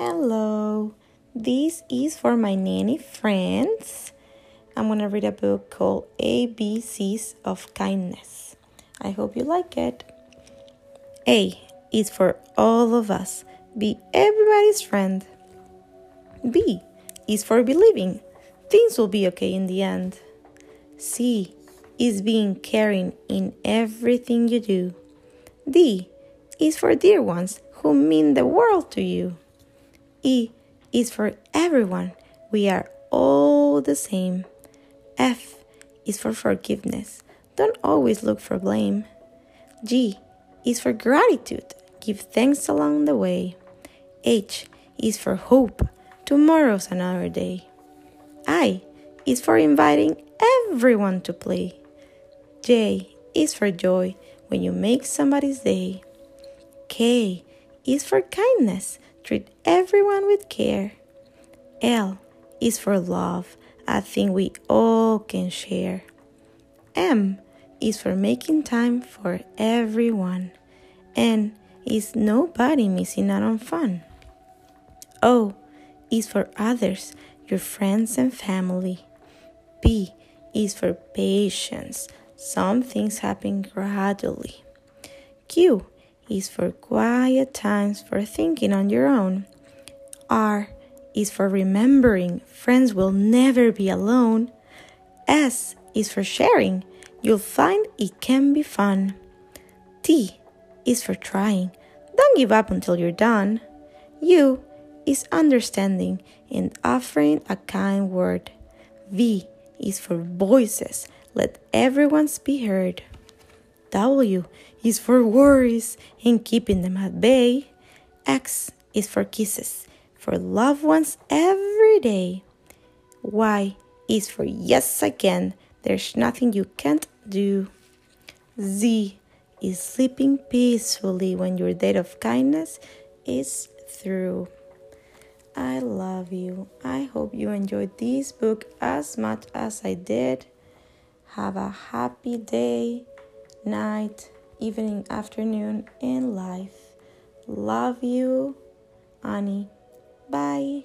Hello, this is for my nanny friends. I'm going to read a book called ABCs of Kindness. I hope you like it. A is for all of us. Be everybody's friend. B is for believing things will be okay in the end. C is being caring in everything you do. D is for dear ones who mean the world to you. E is for everyone. We are all the same. F is for forgiveness. Don't always look for blame. G is for gratitude. Give thanks along the way. H is for hope. Tomorrow's another day. I is for inviting everyone to play. J is for joy when you make somebody's day. K is for kindness. Treat everyone with care. L is for love, a thing we all can share. M is for making time for everyone. N is nobody missing out on fun. O is for others, your friends and family. P is for patience. Some things happen gradually. Q is for quiet times for thinking on your own. R is for remembering friends will never be alone. S is for sharing. You'll find it can be fun. T is for trying. Don't give up until you're done. U is understanding and offering a kind word. V is for voices. Let everyone's be heard. W is for worries and keeping them at bay. X is for kisses for loved ones every day. Y is for yes, I can. There's nothing you can't do. Z is sleeping peacefully when your day of kindness is through. I love you. I hope you enjoyed this book as much as I did. Have a happy day, night, evening, afternoon, in life. Love you, Annie. Bye.